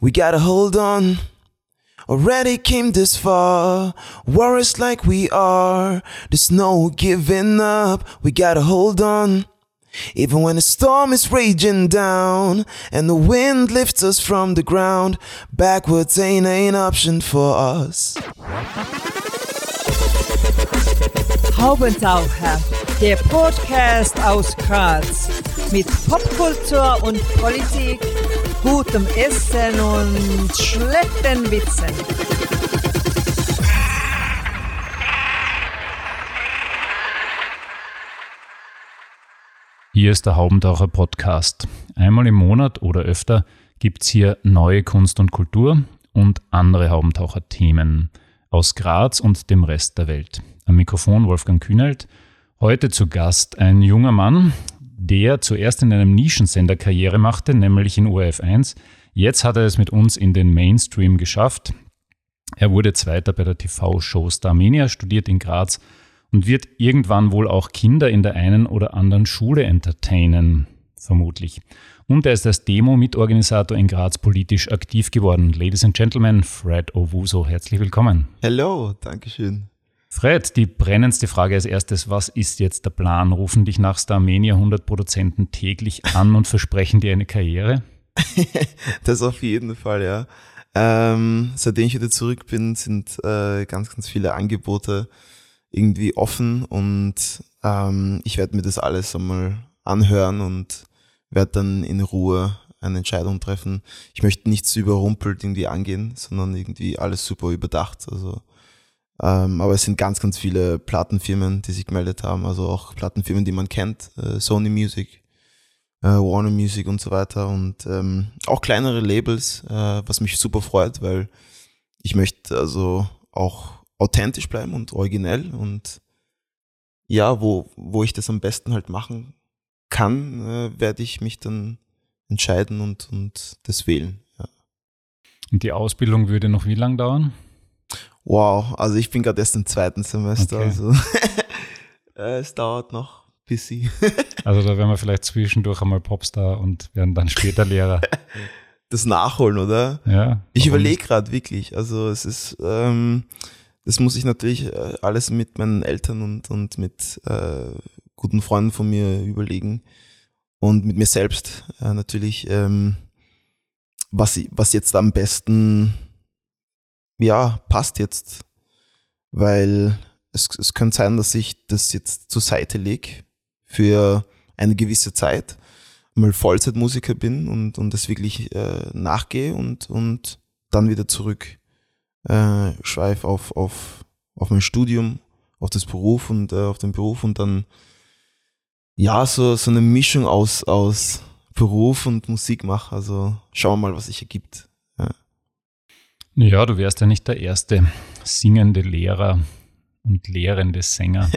We gotta hold on. Already came this far, warriors like we are. There's no giving up, we gotta hold on. Even when the storm is raging down and the wind lifts us from the ground, backwards ain't an option for us. Haubentaucher, der Podcast aus Graz mit Popkultur und Politik, gutem Essen und schlechten Witzen. Hier ist der Haubentaucher Podcast. Einmal im Monat oder öfter gibt es hier neue Kunst und Kultur und andere Haubentaucher-Themen aus Graz und dem Rest der Welt. Am Mikrofon Wolfgang Kühnelt. Heute zu Gast ein junger Mann, der zuerst in einem Nischensender Karriere machte, nämlich in ORF 1. Jetzt hat er es mit uns in den Mainstream geschafft. Er wurde Zweiter bei der TV-Show Starmania, studiert in Graz und wird irgendwann wohl auch Kinder in der einen oder anderen Schule entertainen, vermutlich. Und er ist als Demo-Mitorganisator in Graz politisch aktiv geworden. Ladies and Gentlemen, Fred Owuso, herzlich willkommen. Hello, Dankeschön. Fred, die brennendste Frage als erstes, was ist jetzt der Plan? Rufen dich nach Starmania 100 Produzenten täglich an und versprechen dir eine Karriere? das auf jeden Fall, ja. Ähm, seitdem ich wieder zurück bin, sind äh, ganz, ganz viele Angebote irgendwie offen und ähm, ich werde mir das alles einmal anhören und werde dann in Ruhe eine Entscheidung treffen. Ich möchte nichts überrumpelt irgendwie angehen, sondern irgendwie alles super überdacht. Also, ähm, aber es sind ganz, ganz viele Plattenfirmen, die sich gemeldet haben, also auch Plattenfirmen, die man kennt, äh, Sony Music, äh, Warner Music und so weiter und ähm, auch kleinere Labels, äh, was mich super freut, weil ich möchte also auch authentisch bleiben und originell und ja, wo, wo ich das am besten halt machen kann, äh, werde ich mich dann entscheiden und, und das wählen. Ja. Und die Ausbildung würde noch wie lang dauern? Wow, also ich bin gerade erst im zweiten Semester, okay. also äh, es dauert noch bis sie. also da werden wir vielleicht zwischendurch einmal Popstar und werden dann später Lehrer. Das Nachholen, oder? Ja. Ich überlege gerade wirklich. Also es ist, ähm, das muss ich natürlich äh, alles mit meinen Eltern und, und mit äh, guten Freunden von mir überlegen und mit mir selbst äh, natürlich, ähm, was, was jetzt am besten, ja, passt jetzt. Weil es, es könnte sein, dass ich das jetzt zur Seite lege für eine gewisse Zeit, mal Vollzeitmusiker bin und, und das wirklich äh, nachgehe und, und dann wieder zurück äh, schweif auf, auf, auf mein Studium, auf das Beruf und äh, auf den Beruf und dann ja, so, so eine Mischung aus, aus Beruf und Musik mache. Also schauen wir mal, was sich ergibt. Ja. du wärst ja nicht der erste singende Lehrer und lehrende Sänger.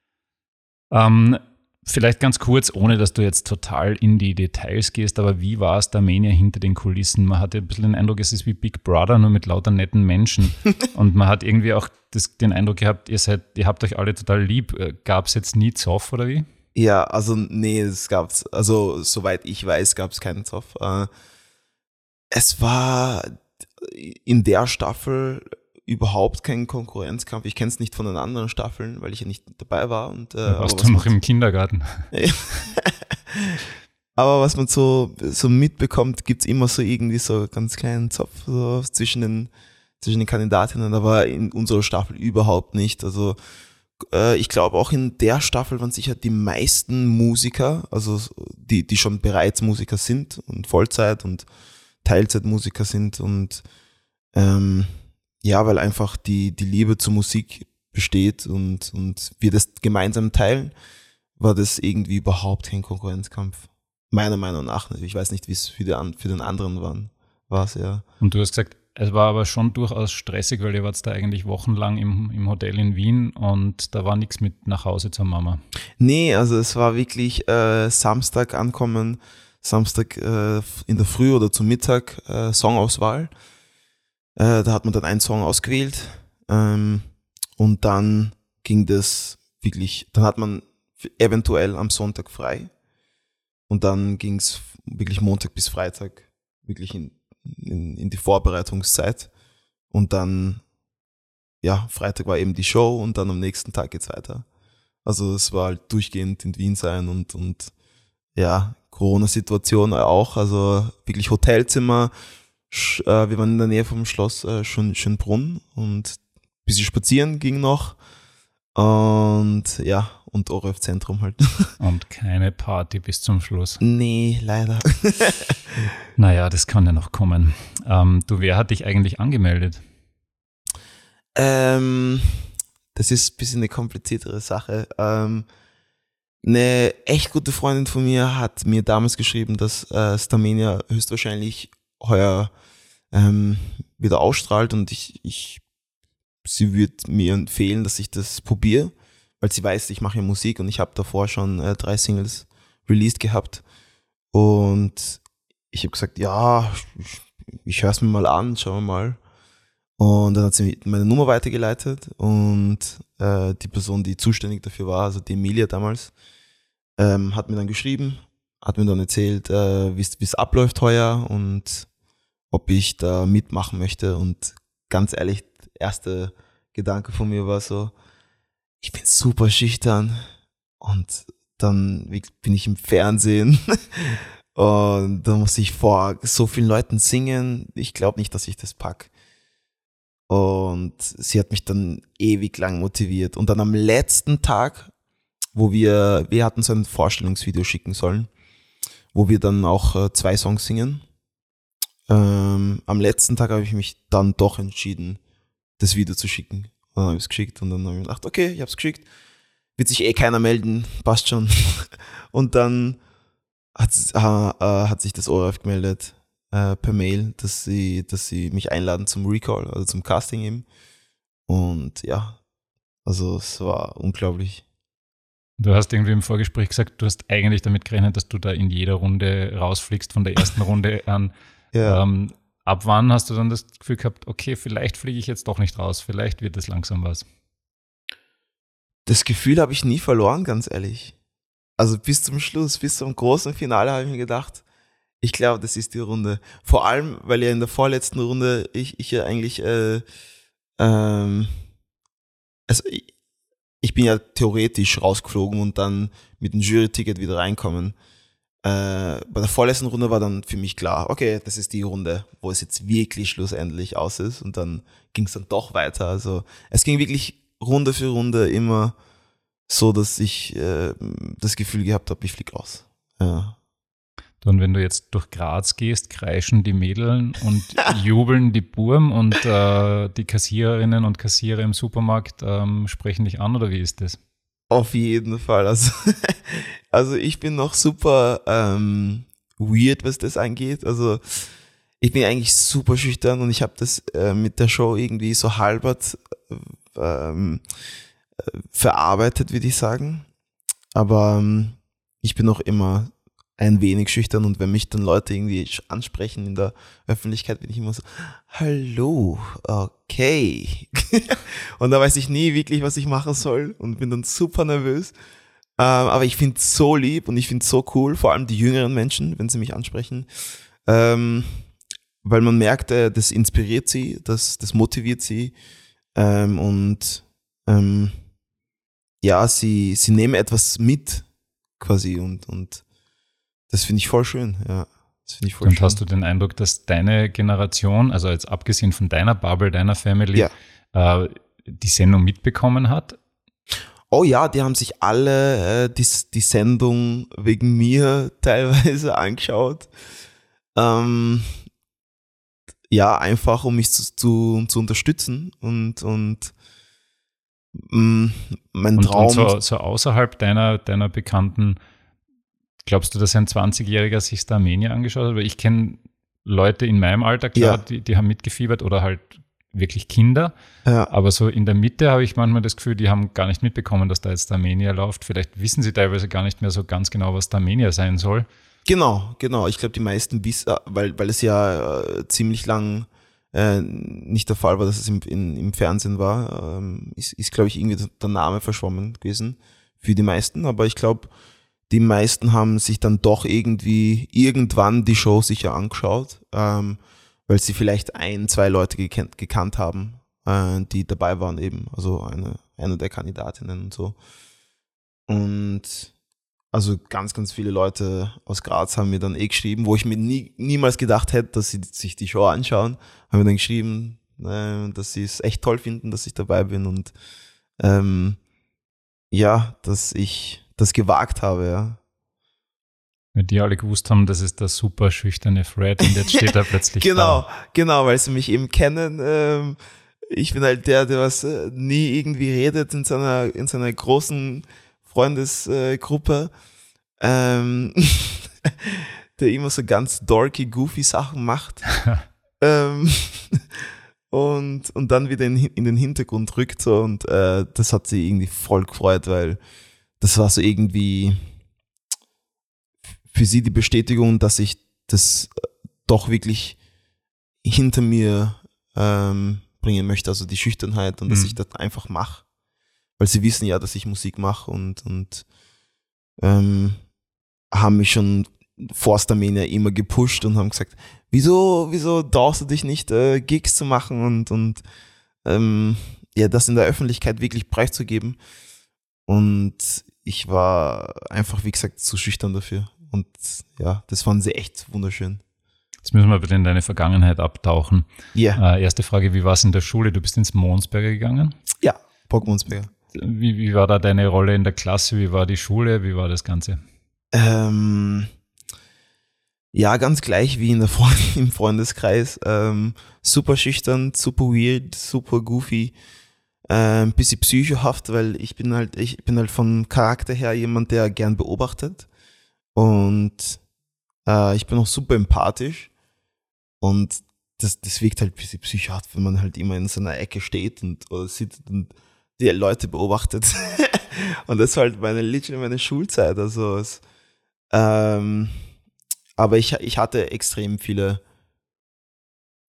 ähm, Vielleicht ganz kurz, ohne dass du jetzt total in die Details gehst, aber wie war es der Mania hinter den Kulissen? Man hatte ein bisschen den Eindruck, es ist wie Big Brother, nur mit lauter netten Menschen. Und man hat irgendwie auch das, den Eindruck gehabt, ihr seid, ihr habt euch alle total lieb. Äh, gab es jetzt nie Zoff oder wie? Ja, also nee, es gab's, also soweit ich weiß, gab es keinen Zoff. Äh, es war in der Staffel überhaupt kein Konkurrenzkampf. Ich kenne es nicht von den anderen Staffeln, weil ich ja nicht dabei war. Und, äh, ja, warst du noch im Kindergarten? aber was man so, so mitbekommt, gibt's immer so irgendwie so ganz kleinen Zopf so zwischen, den, zwischen den Kandidatinnen, aber in unserer Staffel überhaupt nicht. Also äh, ich glaube auch in der Staffel waren sicher die meisten Musiker, also die, die schon bereits Musiker sind und Vollzeit und Teilzeitmusiker sind und ähm, ja, weil einfach die, die Liebe zur Musik besteht und, und wir das gemeinsam teilen, war das irgendwie überhaupt kein Konkurrenzkampf. Meiner Meinung nach. Ich weiß nicht, wie es für, für den anderen war. War's, ja. Und du hast gesagt, es war aber schon durchaus stressig, weil ihr wart da eigentlich wochenlang im, im Hotel in Wien und da war nichts mit nach Hause zur Mama. Nee, also es war wirklich äh, Samstag ankommen, Samstag äh, in der Früh oder zum Mittag äh, Songauswahl. Äh, da hat man dann einen Song ausgewählt ähm, und dann ging das wirklich, dann hat man eventuell am Sonntag frei und dann ging es wirklich Montag bis Freitag wirklich in in, in die Vorbereitungszeit. Und dann, ja, Freitag war eben die Show und dann am nächsten Tag geht's weiter. Also es war halt durchgehend in Wien sein und, und ja, Corona-Situation auch, also wirklich Hotelzimmer. Äh, wir waren in der Nähe vom Schloss äh, Schön, Schönbrunn und ein bisschen spazieren ging noch. Und ja, und ORF Zentrum halt. Und keine Party bis zum Schluss. nee, leider. Naja, das kann ja noch kommen. Ähm, du, wer hat dich eigentlich angemeldet? Ähm, das ist ein bisschen eine kompliziertere Sache. Ähm, eine echt gute Freundin von mir hat mir damals geschrieben, dass äh, Starmania höchstwahrscheinlich heuer ähm, wieder ausstrahlt und ich, ich sie wird mir empfehlen, dass ich das probiere, weil sie weiß, ich mache ja Musik und ich habe davor schon äh, drei Singles released gehabt und ich habe gesagt, ja, ich, ich höre es mir mal an, schauen wir mal. Und dann hat sie meine Nummer weitergeleitet und äh, die Person, die zuständig dafür war, also die Emilia damals, ähm, hat mir dann geschrieben, hat mir dann erzählt, äh, wie es abläuft heuer und ob ich da mitmachen möchte. Und ganz ehrlich, der erste Gedanke von mir war so, ich bin super schüchtern und dann bin ich im Fernsehen und da muss ich vor so vielen Leuten singen. Ich glaube nicht, dass ich das pack. Und sie hat mich dann ewig lang motiviert. Und dann am letzten Tag, wo wir, wir hatten so ein Vorstellungsvideo schicken sollen, wo wir dann auch äh, zwei Songs singen. Ähm, am letzten Tag habe ich mich dann doch entschieden, das Video zu schicken. Und dann habe ich es geschickt und dann habe ich gedacht, okay, ich habe es geschickt. Wird sich eh keiner melden, passt schon. Und dann hat, äh, hat sich das ORF gemeldet äh, per Mail, dass sie, dass sie mich einladen zum Recall, also zum Casting eben. Und ja, also es war unglaublich. Du hast irgendwie im Vorgespräch gesagt, du hast eigentlich damit gerechnet, dass du da in jeder Runde rausfliegst von der ersten Runde an. Ja. Ähm, ab wann hast du dann das Gefühl gehabt, okay, vielleicht fliege ich jetzt doch nicht raus, vielleicht wird es langsam was? Das Gefühl habe ich nie verloren, ganz ehrlich. Also bis zum Schluss, bis zum großen Finale habe ich mir gedacht, ich glaube, das ist die Runde. Vor allem, weil ja in der vorletzten Runde ich, ich ja eigentlich, äh, ähm, also ich, ich bin ja theoretisch rausgeflogen und dann mit dem Jury-Ticket wieder reinkommen. Äh, bei der vorletzten Runde war dann für mich klar, okay, das ist die Runde, wo es jetzt wirklich schlussendlich aus ist und dann ging es dann doch weiter. Also es ging wirklich Runde für Runde immer so, dass ich äh, das Gefühl gehabt habe, ich flieg raus. Ja. Und wenn du jetzt durch Graz gehst, kreischen die Mädeln und jubeln die Burm und äh, die Kassiererinnen und Kassierer im Supermarkt ähm, sprechen dich an oder wie ist das? Auf jeden Fall. Also, also ich bin noch super ähm, weird, was das angeht. Also ich bin eigentlich super schüchtern und ich habe das äh, mit der Show irgendwie so halbert äh, ähm, äh, verarbeitet, würde ich sagen. Aber ähm, ich bin noch immer ein wenig schüchtern und wenn mich dann Leute irgendwie ansprechen in der Öffentlichkeit, bin ich immer so, hallo, okay. und da weiß ich nie wirklich, was ich machen soll und bin dann super nervös. Ähm, aber ich finde es so lieb und ich finde es so cool, vor allem die jüngeren Menschen, wenn sie mich ansprechen. Ähm, weil man merkt, äh, das inspiriert sie, das, das motiviert sie. Ähm, und ähm, ja, sie, sie nehmen etwas mit quasi und, und das finde ich voll schön, ja. Das finde ich voll Und schön. hast du den Eindruck, dass deine Generation, also jetzt abgesehen von deiner Bubble, deiner Family, Ja. äh, die Sendung mitbekommen hat? Oh ja, die haben sich alle äh, die, die Sendung wegen mir teilweise angeschaut. Ähm, ja, einfach um mich zu, zu, zu unterstützen und, und mh, mein Und, Traum. und so, so außerhalb deiner, deiner Bekannten, glaubst du, dass ein 20-Jähriger sich Starmania angeschaut hat? Weil ich kenne Leute in meinem Alter, klar, Ja. die, die haben mitgefiebert oder halt wirklich Kinder. ja, Aber so in der Mitte habe ich manchmal das Gefühl, die haben gar nicht mitbekommen, dass da jetzt Starmania läuft. Vielleicht wissen sie teilweise gar nicht mehr so ganz genau, was Starmania sein soll. Genau, genau. Ich glaube, die meisten wissen, weil, weil es ja äh, ziemlich lang äh, nicht der Fall war, dass es im, in, im Fernsehen war, ähm, ist, ist glaube ich, irgendwie der Name verschwommen gewesen für die meisten. Aber ich glaube, die meisten haben sich dann doch irgendwie irgendwann die Show sicher angeschaut, ähm, weil sie vielleicht ein, zwei Leute gekannt, gekannt haben, äh, die dabei waren eben, also eine, eine der Kandidatinnen und so. Und also ganz, ganz viele Leute aus Graz haben mir dann eh geschrieben, wo ich mir nie, niemals gedacht hätte, dass sie sich die Show anschauen, haben mir dann geschrieben, äh, dass sie es echt toll finden, dass ich dabei bin und ähm, ja, dass ich das gewagt habe, ja. Wenn die alle gewusst haben, das ist der super schüchterne Fred und jetzt steht er plötzlich genau, da. Genau, weil sie mich eben kennen. Ähm, ich bin halt der, der was äh, nie irgendwie redet in seiner, in seiner großen Freundesgruppe. Ähm, der immer so ganz dorky, goofy Sachen macht. ähm, und, und dann wieder in, in den Hintergrund rückt so und äh, das hat sie irgendwie voll gefreut, weil das war so irgendwie für sie die Bestätigung, dass ich das äh, doch wirklich hinter mir ähm, bringen möchte, also die Schüchternheit und dass Mhm. ich das einfach mache. Weil sie wissen ja, dass ich Musik mache und, und ähm, haben mich schon vor Starmania immer gepusht und haben gesagt, wieso, wieso traust du dich nicht, äh, Gigs zu machen und, und ähm, ja, das in der Öffentlichkeit wirklich preiszugeben. Und ich war einfach, wie gesagt, zu schüchtern dafür. Und ja, das fanden sie echt wunderschön. Jetzt müssen wir bitte in deine Vergangenheit abtauchen. Ja, Äh, erste Frage, wie war es in der Schule? Du bist ins Monsberger gegangen. ja, Bockmundsberger. Wie, wie war da deine Rolle in der Klasse? Wie war die Schule? Wie war das Ganze? Ähm, ja, ganz gleich wie in der Freund im Freundeskreis. Ähm, super schüchtern, super weird, super goofy. Ein bisschen psychohaft, weil ich bin halt, ich bin halt vom Charakter her jemand, der gern beobachtet. Und äh, ich bin auch super empathisch. Und das, das wirkt halt ein bisschen psychohaft, wenn man halt immer in seiner Ecke steht und oder sitzt und die Leute beobachtet. und das war halt meine, literally meine Schulzeit. Also es, ähm, aber ich, ich hatte extrem viele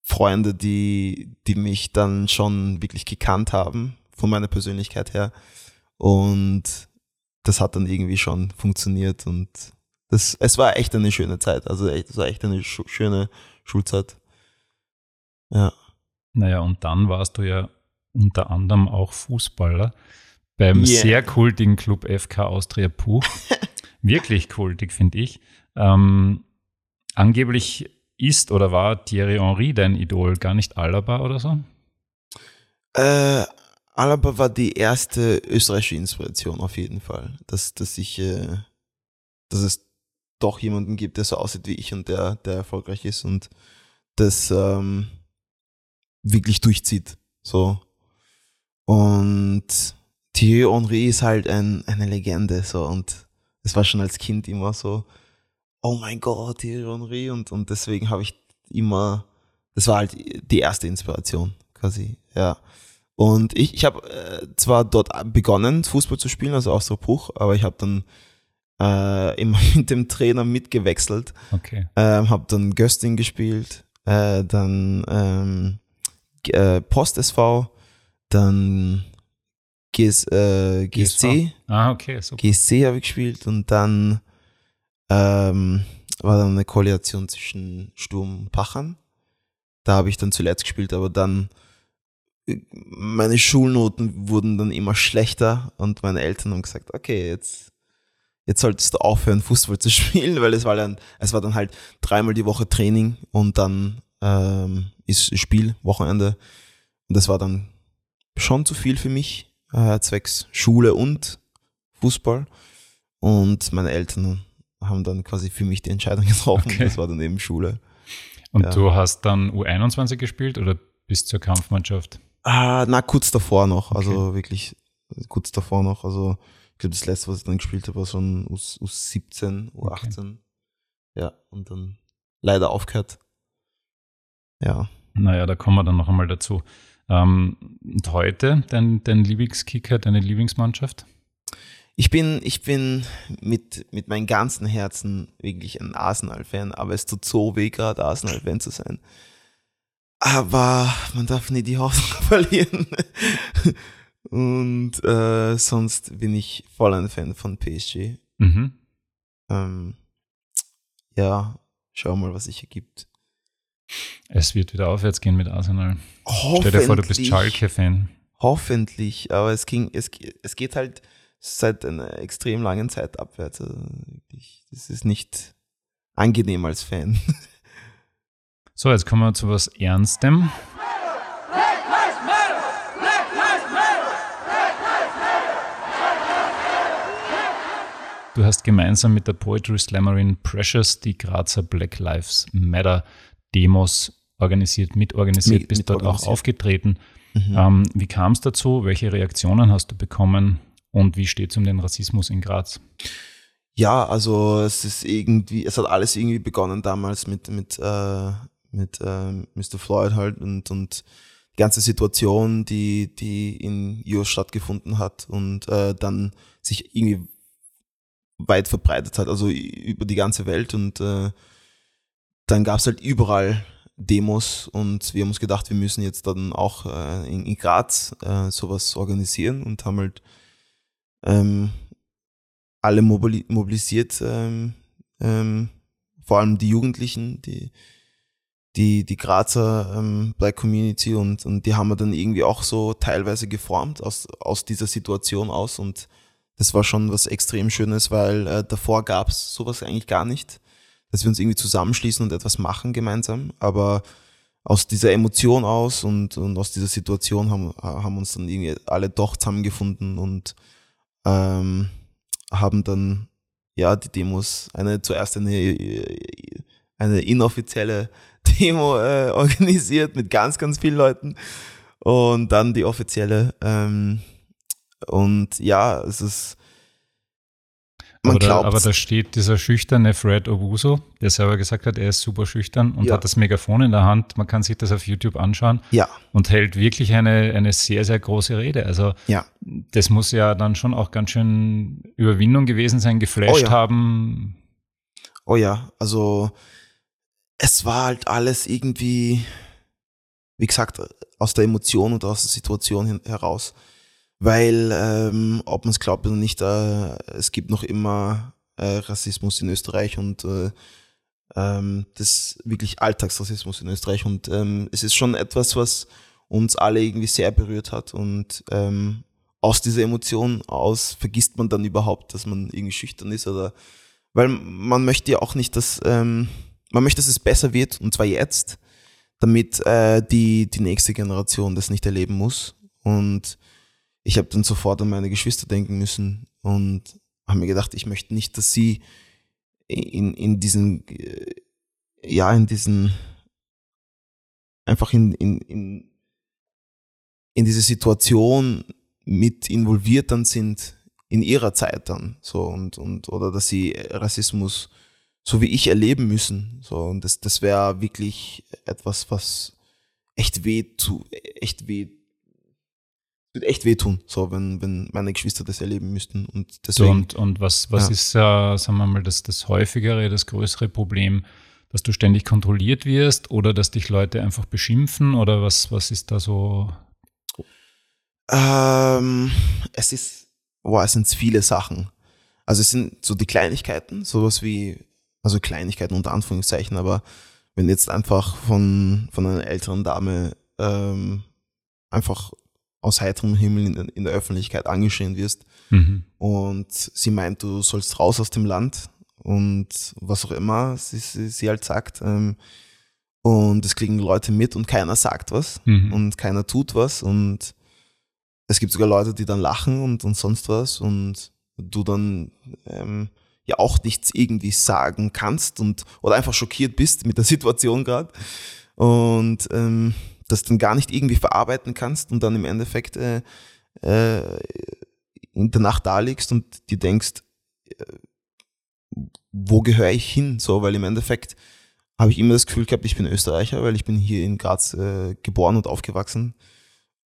Freunde, die, die mich dann schon wirklich gekannt haben, von meiner Persönlichkeit her. Und das hat dann irgendwie schon funktioniert und das, es war echt eine schöne Zeit. Also echt, es war echt eine schu schöne Schulzeit. Ja. Naja, und dann warst du ja unter anderem auch Fußballer beim Yeah. sehr kultigen Club FK Austria Puch. Wirklich kultig, finde ich. Ähm, angeblich ist oder war Thierry Henry dein Idol, gar nicht Alaba oder so? Äh, Alaba war die erste österreichische Inspiration auf jeden Fall. Dass, dass ich, äh, dass es doch jemanden gibt, der so aussieht wie ich und der, der erfolgreich ist und das ähm, wirklich durchzieht. So. Und Thierry Henry ist halt ein, eine Legende. So. Und es war schon als Kind immer so, oh mein Gott, Thierry Henry. Und, und deswegen habe ich immer, das war halt die erste Inspiration quasi, ja. Und ich, ich habe äh, zwar dort begonnen, Fußball zu spielen, also Austria Bruch, aber ich habe dann äh, immer mit dem Trainer mitgewechselt. Okay. Ähm, habe dann Gösting gespielt, äh, dann ähm, äh, Post SV, dann GS, äh, GSC, Ah, okay, super. GSC habe ich gespielt und dann ähm, war dann eine Koalition zwischen Sturm und Pachern. Da habe ich dann zuletzt gespielt, aber dann äh, meine Schulnoten wurden dann immer schlechter und meine Eltern haben gesagt, okay, jetzt, jetzt solltest du aufhören, Fußball zu spielen, weil es war dann, es war dann halt dreimal die Woche Training und dann ähm, ist Spiel, Wochenende. Und das war dann schon zu viel für mich, äh, zwecks Schule und Fußball. Und meine Eltern haben dann quasi für mich die Entscheidung getroffen. Okay. Das war dann eben Schule. Und Ja. du hast dann U21 gespielt oder bis zur Kampfmannschaft? Ah, na, kurz davor noch. Also wirklich kurz davor noch. Also ich glaube, das letzte, was ich dann gespielt habe, war schon U, U17, U18. Ja, und dann leider aufgehört. Ja. Naja, da kommen wir dann noch einmal dazu. Ähm, und heute dein, dein Lieblingskicker, deine Lieblingsmannschaft? Ich bin, ich bin mit, mit meinem ganzen Herzen wirklich ein Arsenal-Fan, aber es tut so weh, gerade Arsenal-Fan zu sein. Aber man darf nie die Hoffnung verlieren. Und äh, sonst bin ich voll ein Fan von PSG. Mhm. Ähm, ja, schau mal, was sich ergibt. Es wird wieder aufwärts gehen mit Arsenal. Stell dir vor, du bist Schalke-Fan. Hoffentlich, aber es ging, es, es geht halt seit einer extrem langen Zeit abwärts. Also wirklich, das ist nicht angenehm als Fan. So, jetzt kommen wir zu was Ernstem. Du hast gemeinsam mit der Poetry Slammerin Precious die Grazer Black Lives Matter Demos organisiert, mitorganisiert, Mit- bist dort auch aufgetreten. Mhm. Ähm, wie kam es dazu? Welche Reaktionen hast du bekommen? Und wie steht es um den Rassismus in Graz? Ja, also es ist irgendwie, es hat alles irgendwie begonnen damals mit, mit, äh, mit äh, Mr. Floyd halt und, und die ganze Situation, die, die in US stattgefunden hat und äh, dann sich irgendwie weit verbreitet hat, also über die ganze Welt und äh, dann gab es halt überall Demos und wir haben uns gedacht, wir müssen jetzt dann auch äh, in, in Graz äh, sowas organisieren und haben halt ähm, alle mobili mobilisiert, ähm, ähm, vor allem die Jugendlichen, die, die, die Grazer ähm, Black Community und, und die haben wir dann irgendwie auch so teilweise geformt aus, aus dieser Situation aus und das war schon was extrem Schönes, weil äh, davor gab es sowas eigentlich gar nicht, dass wir uns irgendwie zusammenschließen und etwas machen gemeinsam, aber aus dieser Emotion aus und, und aus dieser Situation haben, haben uns dann irgendwie alle doch zusammengefunden und ähm, haben dann ja die Demos, eine zuerst eine, eine inoffizielle Demo äh, organisiert mit ganz, ganz vielen Leuten und dann die offizielle. Ähm, und ja, es ist man aber, da, aber da steht dieser schüchterne Fred Owusu, der selber gesagt hat, er ist super schüchtern und Ja. hat das Megafon in der Hand. Man kann sich das auf YouTube anschauen ja, und hält wirklich eine, eine sehr, sehr große Rede. Also ja. das muss ja dann schon auch ganz schön Überwindung gewesen sein, geflasht Oh ja. haben. Oh ja, also es war halt alles irgendwie, wie gesagt, aus der Emotion und aus der Situation heraus. Weil, ähm, ob man es glaubt oder nicht, äh, es gibt noch immer äh, Rassismus in Österreich und äh, ähm, das wirklich Alltagsrassismus in Österreich. Und ähm, es ist schon etwas, was uns alle irgendwie sehr berührt hat. Und ähm, aus dieser Emotion aus vergisst man dann überhaupt, dass man irgendwie schüchtern ist oder weil man möchte ja auch nicht, dass ähm, man möchte, dass es besser wird und zwar jetzt, damit äh, die die nächste Generation das nicht erleben muss. Und ich habe dann sofort an meine Geschwister denken müssen und habe mir gedacht, ich möchte nicht, dass sie in in diesen äh, ja in diesen einfach in in in in diese Situation mit involviert dann sind in ihrer Zeit dann so und und oder dass sie Rassismus so wie ich erleben müssen so und das das wäre wirklich etwas was echt weh zu echt weh wird echt wehtun so wenn wenn meine Geschwister das erleben müssten und deswegen und, und was, was Ja. ist, äh, sagen wir mal, das, das häufigere, das größere Problem, dass du ständig kontrolliert wirst oder dass dich Leute einfach beschimpfen oder was, was ist da so? Ähm, es ist, boah, es sind viele Sachen. Also es sind so die Kleinigkeiten, sowas wie, also Kleinigkeiten unter Anführungszeichen, aber wenn jetzt einfach von, von einer älteren Dame ähm, einfach aus heiterem Himmel in, in der Öffentlichkeit angeschrien wirst Mhm. und sie meint, du sollst raus aus dem Land und was auch immer sie, sie, sie halt sagt. Ähm, und es kriegen Leute mit und keiner sagt was Mhm. und keiner tut was und es gibt sogar Leute, die dann lachen und, und sonst was und du dann ähm, ja auch nichts irgendwie sagen kannst und oder einfach schockiert bist mit der Situation gerade und ähm, das dann gar nicht irgendwie verarbeiten kannst und dann im Endeffekt äh, äh, in der Nacht da liegst und dir denkst, äh, wo gehöre ich hin? So, weil im Endeffekt habe ich immer das Gefühl gehabt, ich bin Österreicher, weil ich bin hier in Graz äh, geboren und aufgewachsen.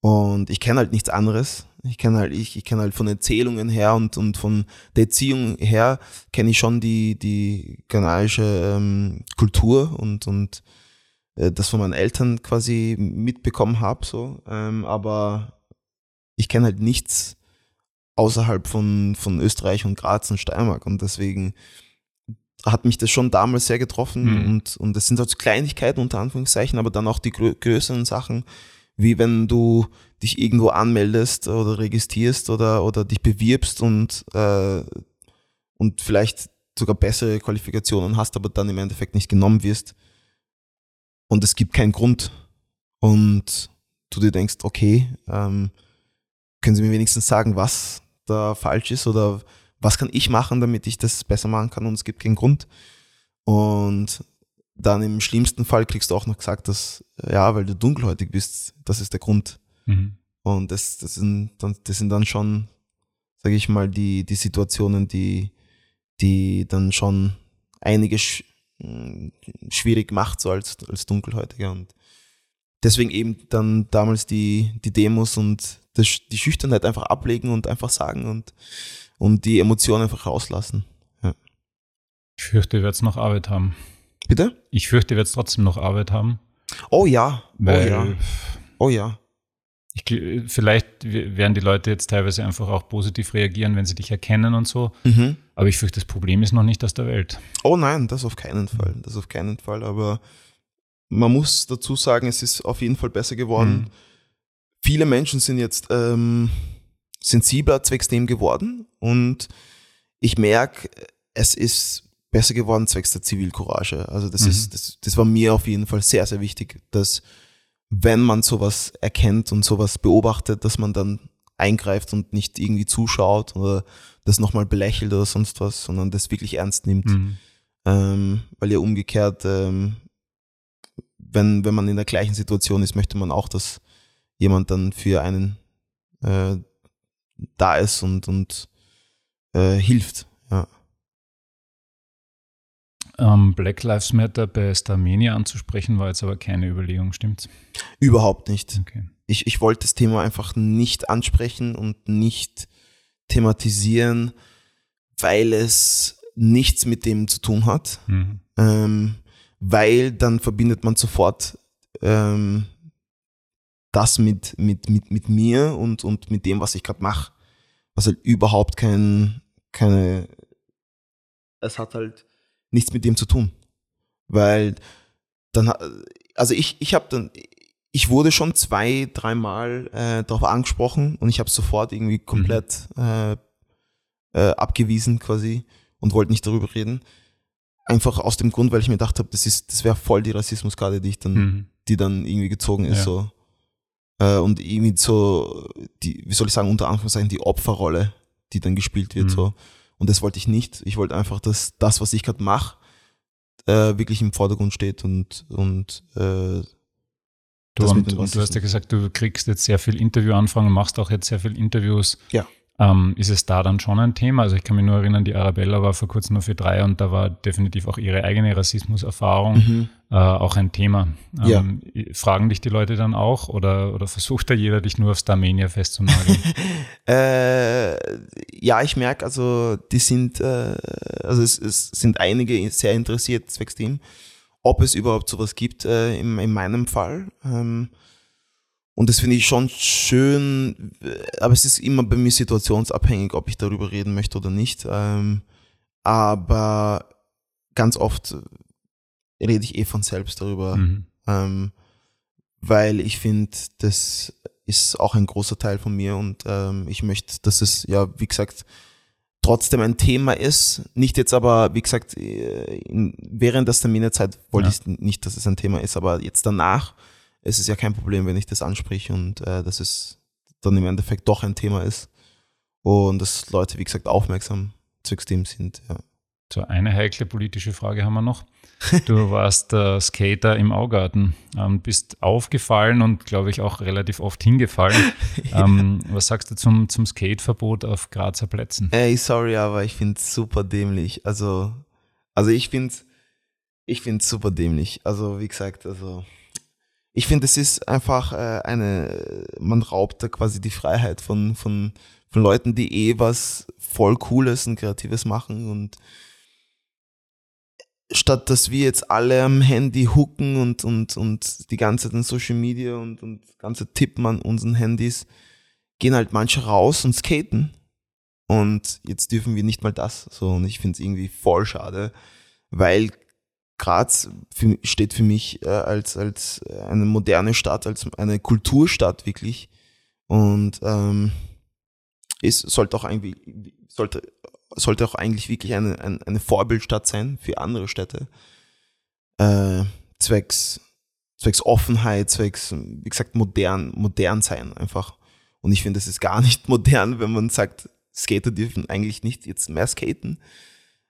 Und ich kenne halt nichts anderes. Ich kenne halt, ich, ich kenne halt von Erzählungen her und, und von der Erziehung her kenne ich schon die, die ghanaische ähm, Kultur und, und das von meinen Eltern quasi mitbekommen habe. So. Ähm, aber ich kenne halt nichts außerhalb von, von Österreich und Graz und Steiermark. Und deswegen hat mich das schon damals sehr getroffen Mhm. und, und das sind halt Kleinigkeiten unter Anführungszeichen, aber dann auch die grö größeren Sachen, wie wenn du dich irgendwo anmeldest oder registrierst oder, oder dich bewirbst und, äh, und vielleicht sogar bessere Qualifikationen hast, aber dann im Endeffekt nicht genommen wirst und es gibt keinen Grund und du dir denkst, okay, ähm, können Sie mir wenigstens sagen, was da falsch ist oder was kann ich machen, damit ich das besser machen kann und es gibt keinen Grund. Und dann im schlimmsten Fall kriegst du auch noch gesagt, dass, ja, weil du dunkelhäutig bist, das ist der Grund. Mhm. Und das, das, sind, dann, das sind dann schon, sage ich mal, die, die Situationen, die, die dann schon einige schwierig macht, so als, als Dunkelhäutiger. Und deswegen eben dann damals die, die Demos und das, die Schüchternheit einfach ablegen und einfach sagen und, und die Emotionen einfach rauslassen. Ich fürchte, ihr werdet noch Arbeit haben. Bitte? Ich fürchte, ihr werdet trotzdem noch Arbeit haben. Oh ja, oh ja, oh ja. Ich, vielleicht werden die Leute jetzt teilweise einfach auch positiv reagieren, wenn sie dich erkennen und so. Mhm. Aber ich fürchte, das Problem ist noch nicht aus der Welt. Oh nein, das auf keinen Fall. Das auf keinen Fall. Aber man muss dazu sagen, es ist auf jeden Fall besser geworden. Mhm. Viele Menschen sind jetzt ähm, sensibler zwecks dem geworden und ich merke, es ist besser geworden zwecks der Zivilcourage. Also das Mhm. ist, das, das war mir auf jeden Fall sehr, sehr wichtig, dass wenn man sowas erkennt und sowas beobachtet, dass man dann eingreift und nicht irgendwie zuschaut oder das nochmal belächelt oder sonst was, sondern das wirklich ernst nimmt. Mhm. Ähm, weil ja umgekehrt, ähm, wenn, wenn man in der gleichen Situation ist, möchte man auch, dass jemand dann für einen äh, da ist und, und äh, hilft. Ja. Ähm, Black Lives Matter bei Starmania anzusprechen, war jetzt aber keine Überlegung, stimmt's? Überhaupt nicht. Okay. Ich, ich wollte das Thema einfach nicht ansprechen und nicht thematisieren, weil es nichts mit dem zu tun hat. Mhm. ähm, weil dann verbindet man sofort ähm, das mit, mit, mit, mit mir und, und mit dem, was ich gerade mache. Was halt überhaupt kein, keine, es hat halt nichts mit dem zu tun. Weil dann, also ich, ich habe dann, ich wurde schon zwei, dreimal äh, darauf angesprochen und ich habe sofort irgendwie komplett äh, äh, abgewiesen quasi und wollte nicht darüber reden. Einfach aus dem Grund, weil ich mir gedacht habe, das ist, das wäre voll die Rassismuskarte, die ich dann, Mhm. die dann irgendwie gezogen ist. Ja. So. Äh, und irgendwie so, die, wie soll ich sagen, unter Anführungszeichen die Opferrolle, die dann gespielt wird. Mhm. So. Und das wollte ich nicht. Ich wollte einfach, dass das, was ich gerade mache, äh, wirklich im Vordergrund steht und, und äh, Du, und, und du hast ja gesagt, du kriegst jetzt sehr viel Interviewanfragen, machst auch jetzt sehr viel Interviews. Ja. Ähm, ist es da dann schon ein Thema? Also ich kann mich nur erinnern, die Arabella war vor kurzem nur für drei und da war definitiv auch ihre eigene Rassismuserfahrung Mhm. äh, auch ein Thema. Ja. Ähm, Fragen dich die Leute dann auch oder, oder versucht da jeder, dich nur auf Starmania festzunageln? Äh, ja, ich merke, also die sind, äh, also es, es sind einige sehr interessiert zwecks dem, ob es überhaupt sowas gibt äh, in, in meinem Fall. Ähm, und das finde ich schon schön, aber es ist immer bei mir situationsabhängig, ob ich darüber reden möchte oder nicht. Ähm, aber ganz oft rede ich eh von selbst darüber mhm. ähm, weil ich finde, das ist auch ein großer Teil von mir und ähm, ich möchte, dass es ja, wie gesagt, trotzdem ein Thema ist. Nicht jetzt aber, wie gesagt, äh, in, während der Terminezeit wollte Ja. ich nicht, dass es ein Thema ist, aber jetzt danach ist es ja kein Problem, wenn ich das anspreche und äh, dass es dann im Endeffekt doch ein Thema ist und dass Leute, wie gesagt, aufmerksam zu dem sind. Ja. So, eine heikle politische Frage haben wir noch. Du warst äh, Skater im Augarten, ähm, bist aufgefallen und glaube ich auch relativ oft hingefallen. ähm, was sagst du zum, zum Skateverbot auf Grazer Plätzen? Ey, sorry, aber ich finde es super dämlich. Also, also ich finde ich find's super dämlich. Also, wie gesagt, also ich finde, es ist einfach äh, eine, man raubt da quasi die Freiheit von, von, von Leuten, die eh was voll Cooles und Kreatives machen und statt dass wir jetzt alle am Handy hooken und, und, und die ganze Zeit in Social Media und, und ganze tippen an unseren Handys, gehen halt manche raus und skaten. Und jetzt dürfen wir nicht mal das. So, und ich finde es irgendwie voll schade, weil Graz für, steht für mich äh, als, als eine moderne Stadt, als eine Kulturstadt wirklich. Und ähm, es sollte auch eigentlich, sollte, sollte auch eigentlich wirklich eine, eine, eine Vorbildstadt sein für andere Städte. Äh, zwecks, zwecks Offenheit, zwecks, wie gesagt, modern, modern sein einfach. Und ich finde, es ist gar nicht modern, wenn man sagt, Skater dürfen eigentlich nicht jetzt mehr skaten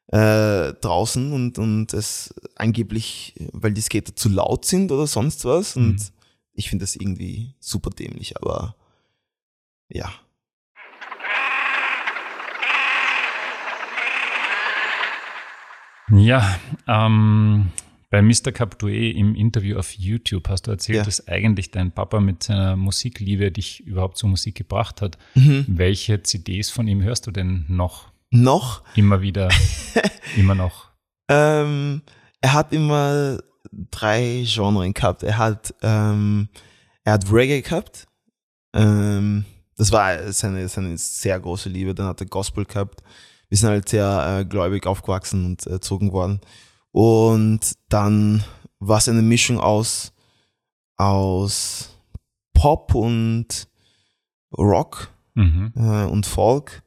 äh, draußen und, und es angeblich, weil die Skater zu laut sind oder sonst was. Und mhm. ich finde das irgendwie super dämlich, aber ja. Ja, ähm, bei Mr. Cup Due im Interview auf YouTube hast du erzählt, ja. dass eigentlich dein Papa mit seiner Musikliebe dich überhaupt zur Musik gebracht hat. Mhm. Welche CDs von ihm hörst du denn noch? Noch? Immer wieder, immer noch. Ähm, er hat immer drei Genres gehabt. Er hat, ähm, er hat Reggae gehabt. Ähm, das war seine, seine sehr große Liebe. Dann hat er Gospel gehabt. Wir sind halt sehr äh, gläubig aufgewachsen und erzogen worden. Und dann war es eine Mischung aus, aus Pop und Rock mhm. äh, und Folk.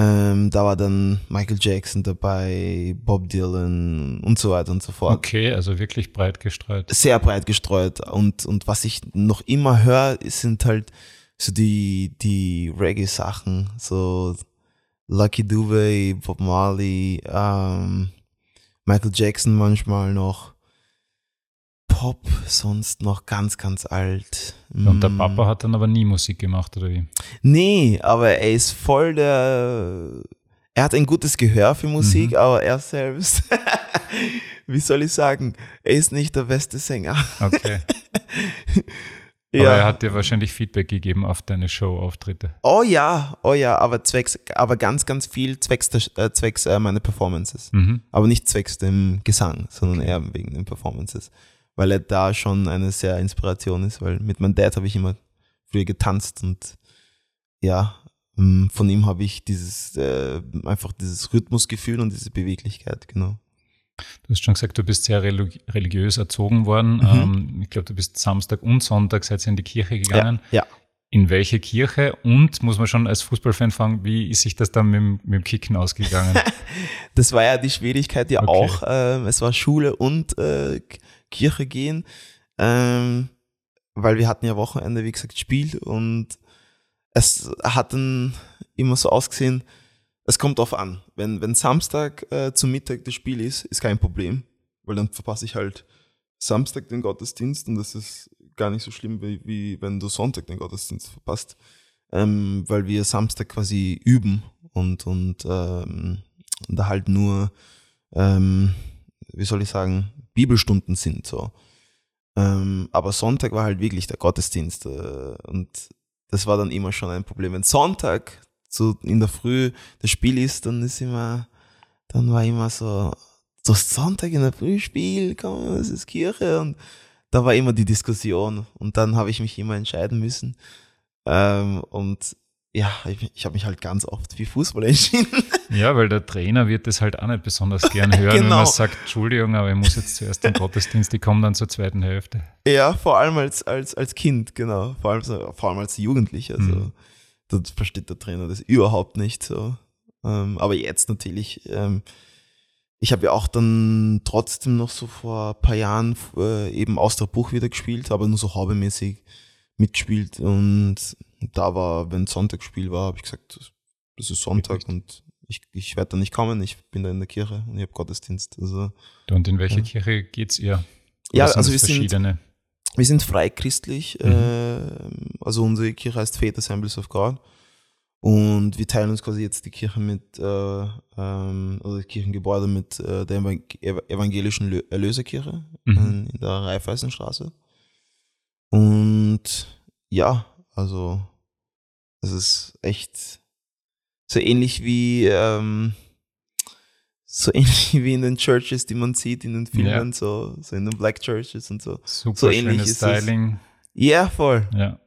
Ähm, da war dann Michael Jackson dabei, Bob Dylan und so weiter und so fort. Okay, also wirklich breit gestreut. Sehr breit gestreut. Und, und was ich noch immer höre, sind halt so die, die Reggae-Sachen, so Lucky Dube, Bob Marley, ähm, Michael Jackson manchmal noch. Pop, sonst noch ganz, ganz alt. Und der mm. Papa hat dann aber nie Musik gemacht, oder wie? Nee, aber er ist voll der. Er hat ein gutes Gehör für Musik, mhm. aber er selbst, wie soll ich sagen, er ist nicht der beste Sänger. Okay. ja. Aber er hat dir wahrscheinlich Feedback gegeben auf deine Show-Auftritte. Oh ja, oh ja, aber zwecks, aber ganz, ganz viel zwecks, der, äh, zwecks äh, meiner Performances. Mhm. Aber nicht zwecks dem Gesang, sondern okay. eher wegen den Performances weil er da schon eine sehr Inspiration ist, weil mit meinem Dad habe ich immer früher getanzt und ja, mm, von ihm habe ich dieses, äh, einfach dieses Rhythmusgefühl und diese Beweglichkeit, genau. Du hast schon gesagt, du bist sehr religiös erzogen worden. Mhm. Ähm, ich glaube, du bist Samstag und Sonntag seid ihr in die Kirche gegangen. Ja, ja. In welche Kirche? Und muss man schon als Fußballfan fragen, wie ist sich das dann mit, mit dem Kicken ausgegangen? das war ja die Schwierigkeit ja okay. auch. Ähm, es war Schule und äh, Kirche gehen, ähm, weil wir hatten ja Wochenende, wie gesagt, Spiel und es hat dann immer so ausgesehen, es kommt drauf an. Wenn, wenn Samstag äh, zum Mittag das Spiel ist, ist kein Problem, weil dann verpasse ich halt Samstag den Gottesdienst und das ist gar nicht so schlimm, wie, wie wenn du Sonntag den Gottesdienst verpasst, ähm, weil wir Samstag quasi üben und, und ähm, da halt nur, ähm, wie soll ich sagen, Bibelstunden sind. So. Ähm, aber Sonntag war halt wirklich der Gottesdienst äh, und das war dann immer schon ein Problem. Wenn Sonntag so in der Früh das Spiel ist, dann ist immer, dann war immer so, so Sonntag in der Früh Spiel, komm, das ist Kirche und da war immer die Diskussion und dann habe ich mich immer entscheiden müssen. Ähm, und ja, ich, ich habe mich halt ganz oft für Fußball entschieden. Ja, weil der Trainer wird das halt auch nicht besonders gern hören, genau. wenn man sagt, Entschuldigung, aber ich muss jetzt zuerst den Gottesdienst, die kommen dann zur zweiten Hälfte. Ja, vor allem als, als, als Kind, genau. Vor allem, vor allem als Jugendlicher. Also, mhm. Das versteht der Trainer das überhaupt nicht so. Ähm, aber jetzt natürlich, ähm, ich habe ja auch dann trotzdem noch so vor ein paar Jahren äh, eben Austria Buch wieder gespielt, aber nur so hobbymäßig mitgespielt und da war, wenn Sonntagsspiel war, habe ich gesagt, das ist Sonntag und ich, ich werde da nicht kommen, ich bin da in der Kirche und ich habe Gottesdienst. Also, und in welche ja. Kirche geht's ihr? Oder ja, also wir sind, wir sind freichristlich, mhm. äh, also unsere Kirche heißt Väter Assemblies of God und wir teilen uns quasi jetzt die Kirche mit, äh, ähm, oder das Kirchengebäude mit äh, der evangelischen Erlöserkirche mhm. in der Raiffeisenstraße. Und ja, also es ist echt so ähnlich wie ähm, so ähnlich wie in den Churches, die man sieht in den Filmen, ja. so, so in den Black Churches und so. Super so ähnlich ist Styling. Es. Ja, voll. Ja.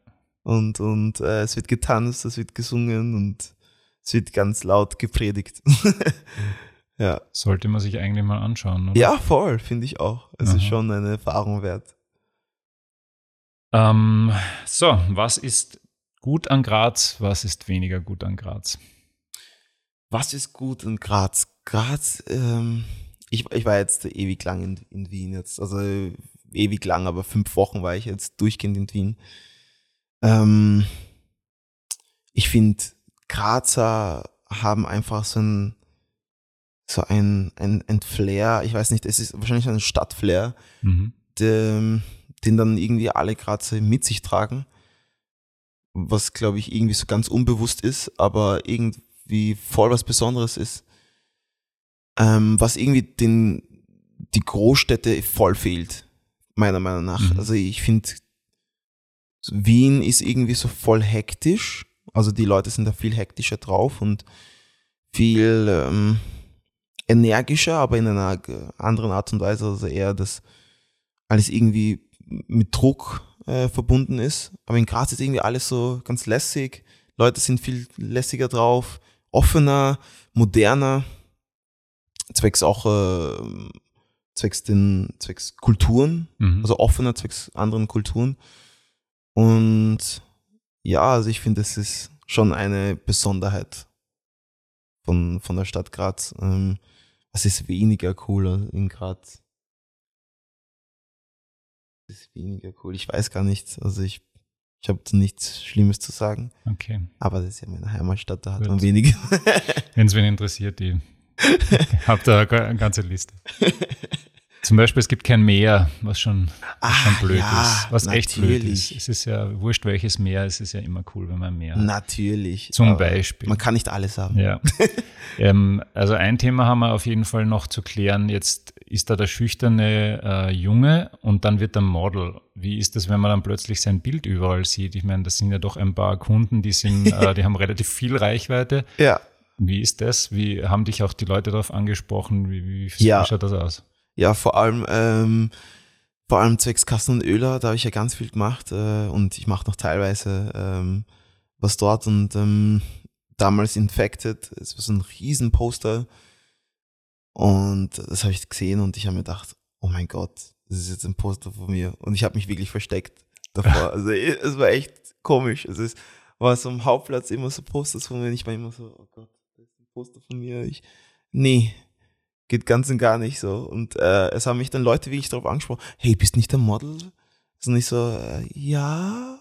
Und, und äh, es wird getanzt, es wird gesungen und es wird ganz laut gepredigt. Ja. Sollte man sich eigentlich mal anschauen. Oder? Ja, voll, finde ich auch. Es Aha. ist schon eine Erfahrung wert. Ähm, so, was ist gut an Graz, was ist weniger gut an Graz? Was ist gut in Graz? Graz, ähm, ich, ich war jetzt ewig lang in, in Wien jetzt, also ewig lang, aber fünf Wochen war ich jetzt durchgehend in Wien. Ähm, ich finde, Grazer haben einfach so ein, so ein, ein, ein Flair, ich weiß nicht, es ist wahrscheinlich ein Stadtflair, Mhm. Den dann irgendwie alle Grazer mit sich tragen, was glaube ich irgendwie so ganz unbewusst ist, aber irgendwie voll was Besonderes ist, ähm, was irgendwie den, die Großstädte voll fehlt, meiner Meinung nach. Mhm. Also ich finde, Wien ist irgendwie so voll hektisch, also die Leute sind da viel hektischer drauf und viel ähm, energischer, aber in einer anderen Art und Weise, also eher das alles irgendwie mit Druck äh, verbunden ist. Aber in Graz ist irgendwie alles so ganz lässig. Leute sind viel lässiger drauf, offener, moderner, zwecks auch äh, zwecks den zwecks Kulturen, Mhm. also offener zwecks anderen Kulturen. Und ja, also ich finde, es ist schon eine Besonderheit von, von der Stadt Graz. Ähm, was ist weniger cooler in Graz? Ist weniger cool? Ich weiß gar nicht. Also ich, ich habe nichts Schlimmes zu sagen. okay. Aber das ist ja meine Heimatstadt, da hat Gut. man weniger. Wenn es wen interessiert, die habt da eine ganze Liste. Zum Beispiel, es gibt kein Meer, was schon, was schon Ah, blöd ja, ist. Was echt blöd natürlich. ist. Es ist ja wurscht, welches Meer, es ist ja immer cool, wenn man Meer hat. Natürlich. Zum Beispiel. Man kann nicht alles haben. Ja. ähm, also ein Thema haben wir auf jeden Fall noch zu klären. Jetzt ist da der schüchterne äh, Junge und dann wird er Model. Wie ist das, wenn man dann plötzlich sein Bild überall sieht? Ich meine, das sind ja doch ein paar Kunden, die sind, äh, die haben relativ viel Reichweite. Ja. Wie ist das? Wie haben dich auch die Leute darauf angesprochen? Wie, wie, wie Ja. schaut das aus? Ja, vor allem, ähm, vor allem zwecks Kasten und Öler, da habe ich ja ganz viel gemacht äh, und ich mache noch teilweise ähm, was dort und ähm, damals Infected, es war so ein riesen Poster und das habe ich gesehen und ich habe mir gedacht, oh mein Gott, das ist jetzt ein Poster von mir und ich habe mich wirklich versteckt davor. Also es war echt komisch. Es ist, war so am Hauptplatz immer so Posters von mir und ich war immer so, oh Gott, das ist ein Poster von mir. Ich, nee, geht ganz und gar nicht so. Und äh, es haben mich dann Leute wirklich darauf angesprochen, hey, bist nicht der Model? Und ich so, äh, ja,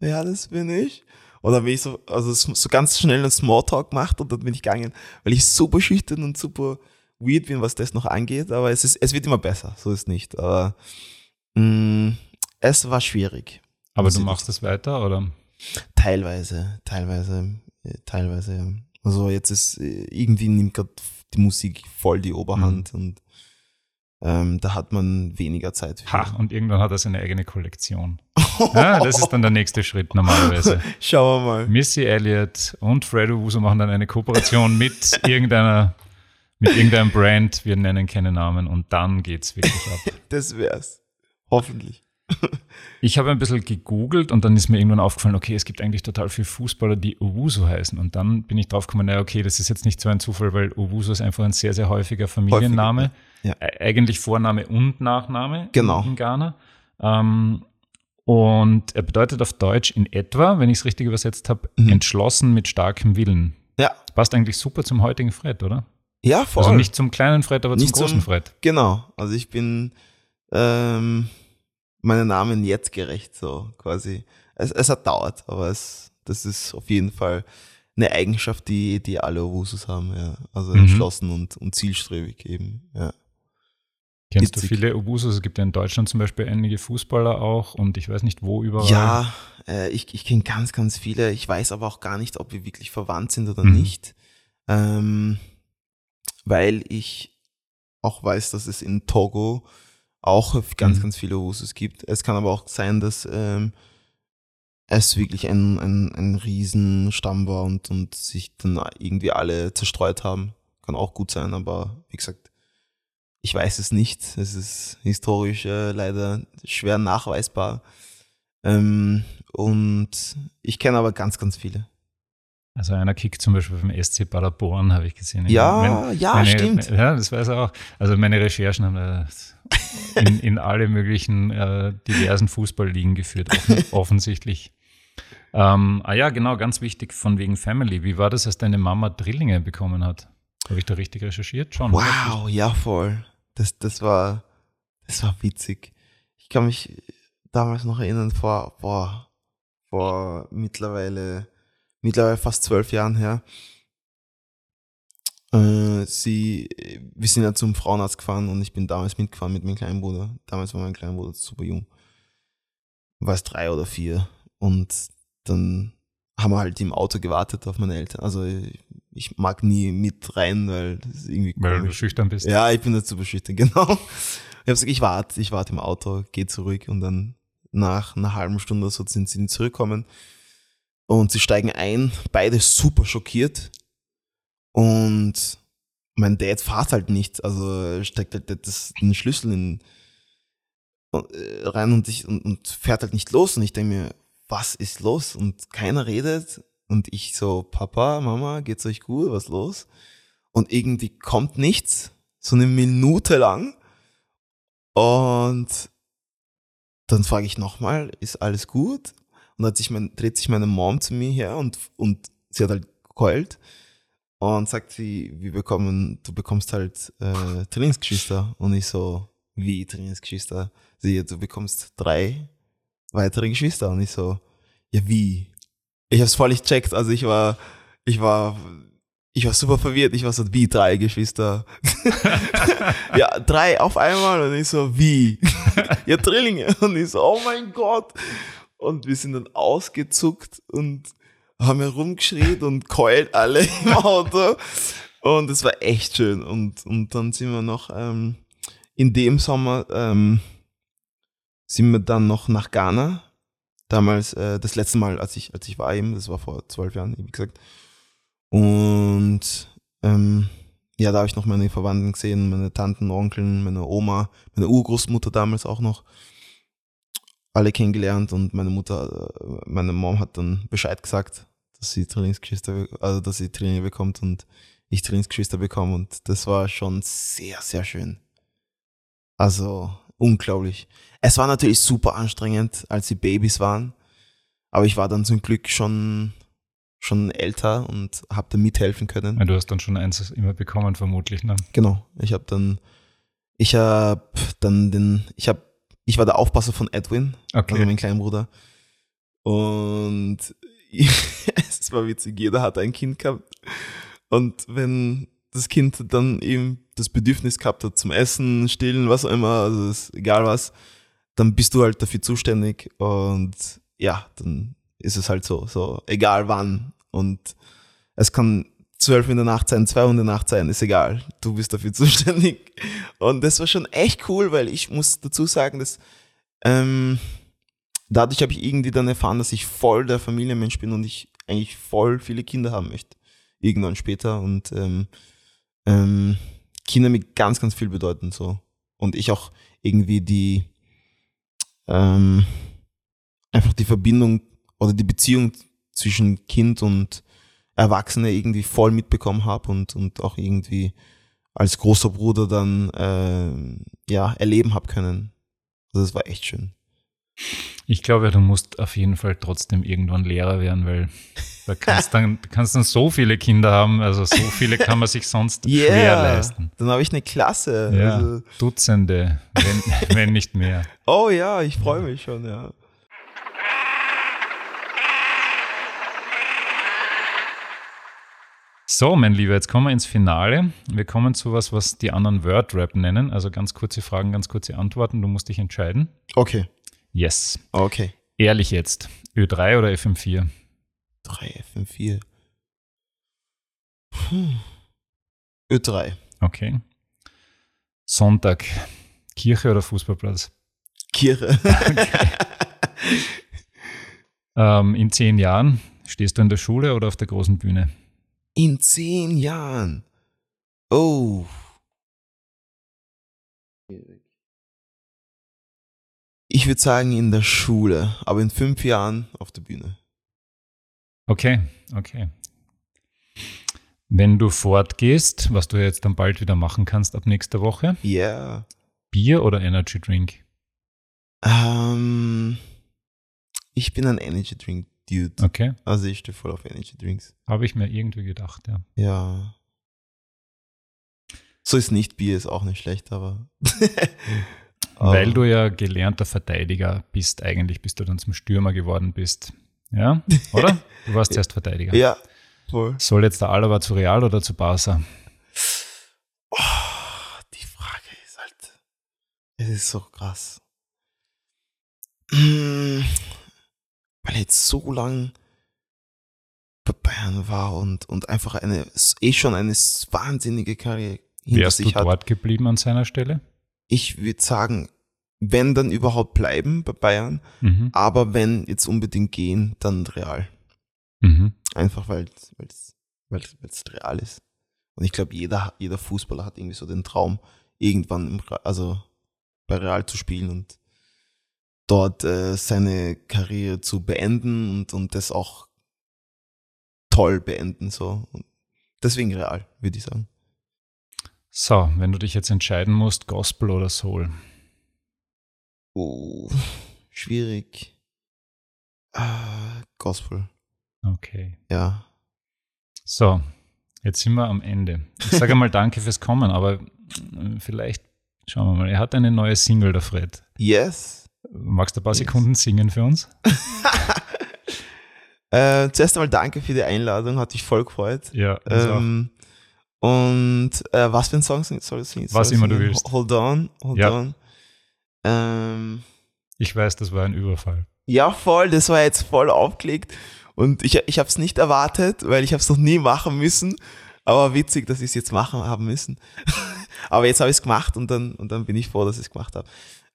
ja, das bin ich. Und dann bin ich so, also so ganz schnell einen Smalltalk gemacht und dann bin ich gegangen, weil ich super schüchtern und super weird bin, was das noch angeht. Aber es ist, es wird immer besser, so ist nicht. Aber mh, es war schwierig. Aber du ich machst das weiter, oder? Teilweise, teilweise, äh, teilweise, ja. Also jetzt ist äh, irgendwie nimmt gerade die Musik voll die Oberhand und ähm, da hat man weniger Zeit für. Ha, und irgendwann hat er seine eigene Kollektion. Ja, das ist dann der nächste Schritt normalerweise. Schauen wir mal. Missy Elliott und Fred Uso machen dann eine Kooperation mit irgendeiner, mit irgendeinem Brand, wir nennen keine Namen und dann geht's wirklich ab. Das wär's. Hoffentlich. Ich habe ein bisschen gegoogelt und dann ist mir irgendwann aufgefallen, okay, es gibt eigentlich total viele Fußballer, die Owusu heißen. Und dann bin ich drauf gekommen, naja, okay, das ist jetzt nicht so ein Zufall, weil Owusu ist einfach ein sehr, sehr häufiger Familienname. ja. Ä- Eigentlich Vorname und Nachname Genau. in Ghana. Ähm, und er bedeutet auf Deutsch in etwa, wenn ich es richtig übersetzt habe, Mhm. entschlossen mit starkem Willen. Ja. Passt eigentlich super zum heutigen Fred, oder? Ja, voll. Also nicht zum kleinen Fred, aber Nicht zum großen zum- Fred. genau. Also ich bin ähm, meinen Namen jetzt gerecht, so quasi. Es, es hat dauert, aber es, das ist auf jeden Fall eine Eigenschaft, die, die alle Owusus haben, ja. Also Mhm. entschlossen und, und zielstrebig eben, ja. Kennst du Witzig. viele Obusos? Es gibt ja in Deutschland zum Beispiel einige Fußballer auch und ich weiß nicht wo überall. Ja, äh, ich, ich kenne ganz, ganz viele. Ich weiß aber auch gar nicht, ob wir wirklich verwandt sind oder Mhm. nicht. Ähm, weil ich auch weiß, dass es in Togo auch ganz, Mhm. ganz viele Usus gibt. Es kann aber auch sein, dass ähm, es wirklich ein, ein, ein Riesenstamm war und, und sich dann irgendwie alle zerstreut haben. Kann auch gut sein, aber wie gesagt, ich weiß es nicht. Es ist historisch äh, leider schwer nachweisbar. Ähm, und ich kenne aber ganz, ganz viele. Also einer kickt zum Beispiel beim SC Paderborn, habe ich gesehen. Ja, Mein- ja, meine, stimmt. Ja, das weiß er auch. Also meine Recherchen haben das in, in alle möglichen äh, diversen Fußballligen geführt, offen, offensichtlich. Ähm, ah ja, genau, ganz wichtig von wegen Family. Wie war das, als deine Mama Drillinge bekommen hat? Habe ich da richtig recherchiert? Schon. Wow, ja voll. Das, das war, das war witzig. Ich kann mich damals noch erinnern, vor, boah, vor mittlerweile, mittlerweile fast zwölf Jahren her. Äh, sie, wir sind ja zum Frauenarzt gefahren und ich bin damals mitgefahren mit meinem kleinen Bruder. Damals war mein kleiner Bruder super jung. War es drei oder vier. Und dann haben wir halt im Auto gewartet auf meine Eltern. Also ich, ich mag nie mit rein, weil das ist irgendwie Weil du komisch. schüchtern bist. Ja, ich bin dazu beschüchtert, genau. Ich habe gesagt, ich warte, ich warte im Auto, gehe zurück und dann nach einer halben Stunde oder so sind sie zurückgekommen und sie steigen ein, beide super schockiert und mein Dad fährt halt nicht, also steckt halt das, den Schlüssel in, äh, rein und, ich, und, und fährt halt nicht los und ich denke mir, was ist los? Und keiner redet und ich so, Papa, Mama, geht's euch gut, was los? Und irgendwie kommt nichts, so eine Minute lang. Und dann frage ich nochmal, ist alles gut? Und dann sich mein, dreht sich meine Mom zu mir her und, und sie hat halt geheult. Und sagt sie, wir bekommen, du bekommst halt äh, Trainingsgeschwister. Und ich so, wie Trainingsgeschwister? Sie, du bekommst drei weitere Geschwister. Und ich so, ja wie? Ich hab's voll nicht checkt. Also ich war, ich war, ich war super verwirrt. Ich war so, wie drei Geschwister? ja, drei auf einmal. Und ich so, wie? ja, Drillinge. Und ich so, oh mein Gott. Und wir sind dann ausgezuckt und haben herumgeschrien und keult alle im Auto. Und es war echt schön. Und, und dann sind wir noch ähm, in dem Sommer ähm, sind wir dann noch nach Ghana. Damals, äh, das letzte Mal, als ich, als ich war eben, das war vor zwölf Jahren, wie gesagt. Und ähm, ja, da habe ich noch meine Verwandten gesehen, meine Tanten, Onkeln, meine Oma, meine Urgroßmutter damals auch noch. Alle kennengelernt und meine Mutter, äh, meine Mom hat dann Bescheid gesagt, dass sie Trainingsgeschwister, also dass sie Training bekommt und ich Trainingsgeschwister bekomme und das war schon sehr, sehr schön. Also unglaublich. Es war natürlich super anstrengend, als sie Babys waren, aber ich war dann zum Glück schon schon älter und habe da mithelfen können. Ja, Du hast dann schon eins immer bekommen, vermutlich. Ne? Genau. Ich habe dann, ich habe dann den, ich habe, ich war der Aufpasser von Edwin, also Okay. mein kleiner Bruder. Und es war witzig, jeder hat ein Kind gehabt. Und wenn das Kind dann eben das Bedürfnis gehabt hat zum Essen, Stillen, was auch immer, also ist egal was, dann bist du halt dafür zuständig und ja, dann ist es halt so, so egal wann. Und es kann zwölf in der Nacht sein, zwei Uhr in der Nacht sein, ist egal. Du bist dafür zuständig. Und das war schon echt cool, weil ich muss dazu sagen, dass ähm, dadurch habe ich irgendwie dann erfahren, dass ich voll der Familienmensch bin und ich eigentlich voll viele Kinder haben möchte. Irgendwann später. Und ähm, ähm, Kinder mir ganz, ganz viel bedeuten so. Und ich auch irgendwie die ähm, einfach die Verbindung oder die Beziehung zwischen Kind und Erwachsene irgendwie voll mitbekommen habe und, und auch irgendwie als großer Bruder dann äh, ja erleben habe können. Also das war echt schön. Ich glaube, du musst auf jeden Fall trotzdem irgendwann Lehrer werden, weil da kannst dann kannst dann so viele Kinder haben, also so viele kann man sich sonst schwer leisten. Dann habe ich eine Klasse. Ja, Also, Dutzende, wenn, wenn nicht mehr. oh ja, ich freue mich schon, ja. So, mein Lieber, jetzt kommen wir ins Finale. Wir kommen zu was, was die anderen Word-Rap nennen. Also ganz kurze Fragen, ganz kurze Antworten. Du musst dich entscheiden. Okay. Yes. Okay. Ehrlich jetzt. Ö3 oder FM4? 3, FM4. Hm. Ö3. Okay. Sonntag. Kirche oder Fußballplatz? Kirche. Ähm, in zehn Jahren stehst du in der Schule oder auf der großen Bühne? In zehn Jahren. Oh. Ich würde sagen in der Schule, aber in fünf Jahren auf der Bühne. Okay, okay. Wenn du fortgehst, was du jetzt dann bald wieder machen kannst ab nächster Woche, Yeah. Bier oder Energy Drink? Ähm, ich bin ein Energy Drink Dude. Okay, Also ich stehe voll auf Energy Drinks. habe ich mir irgendwie gedacht, ja. Ja. So ist nicht Bier, ist auch nicht schlecht, aber. Weil du ja gelernter Verteidiger bist, eigentlich, bis du dann zum Stürmer geworden bist. Ja, oder? Du warst zuerst Verteidiger. Ja, voll. Soll jetzt der Alaba zu Real oder zu Barca? Oh, die Frage ist halt. Es ist so krass. Weil er jetzt so lang bei Bayern war und, und einfach eine, eh schon eine wahnsinnige Karriere hinter Wärst du sich hat. dort geblieben an seiner Stelle? Ich würde sagen, wenn dann überhaupt bleiben bei Bayern, Mhm. aber wenn jetzt unbedingt gehen, dann real. Mhm. Einfach weil es real ist. Und ich glaube, jeder, jeder Fußballer hat irgendwie so den Traum, irgendwann im, also bei Real zu spielen und dort äh, seine Karriere zu beenden und, und das auch toll beenden. So. Und deswegen real, würde ich sagen. So, wenn du dich jetzt entscheiden musst, Gospel oder Soul? Oh, schwierig. Ah, Gospel, Okay. ja. So, jetzt sind wir am Ende. Ich sage mal Danke fürs Kommen, aber vielleicht schauen wir mal. Er hat eine neue Single, der Fred. Yes. Magst du ein paar Yes. Sekunden singen für uns? Äh, zuerst einmal danke für die Einladung, hat mich voll gefreut. Ja. Ähm, und äh, was für ein Song soll ich singen? Was Soll ich immer du singen? willst. Hold on, hold Ja. on. Ähm, Ich weiß, das war ein Überfall. ja, voll, das war jetzt voll aufgelegt. Und ich, ich habe es nicht erwartet, weil ich habe es noch nie machen müssen. Aber witzig, dass ich es jetzt machen haben müssen. aber jetzt habe ich es gemacht und dann, und dann bin ich froh, dass ich es gemacht habe.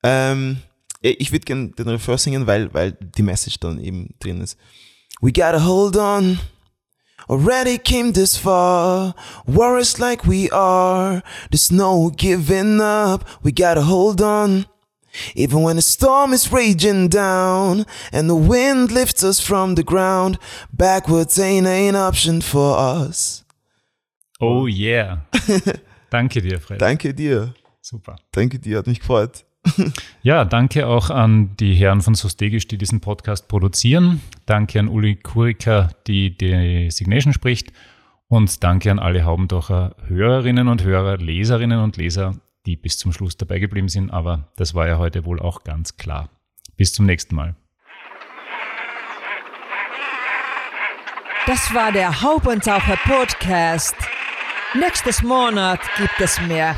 Ähm, ich würde gerne den Refrain singen, weil, weil die Message dann eben drin ist. We gotta hold on. Already came this far. Warriors like we are. There's no giving up. We gotta hold on. Even when the storm is raging down and the wind lifts us from the ground, backwards ain't an option for us. Oh yeah. danke dir, Fred. Danke dir. Super. Danke dir, hat mich gefreut. Ja, danke auch an die Herren von Sostegisch, die diesen Podcast produzieren. Danke an Uli Kurika, die die Signation spricht. Und danke an alle Haubendocher Hörerinnen und Hörer, Leserinnen und Leser, die bis zum Schluss dabei geblieben sind. Aber das war ja heute wohl auch ganz klar. Bis zum nächsten Mal. Das war der Haubentaucher Podcast. Nächstes Monat gibt es mehr.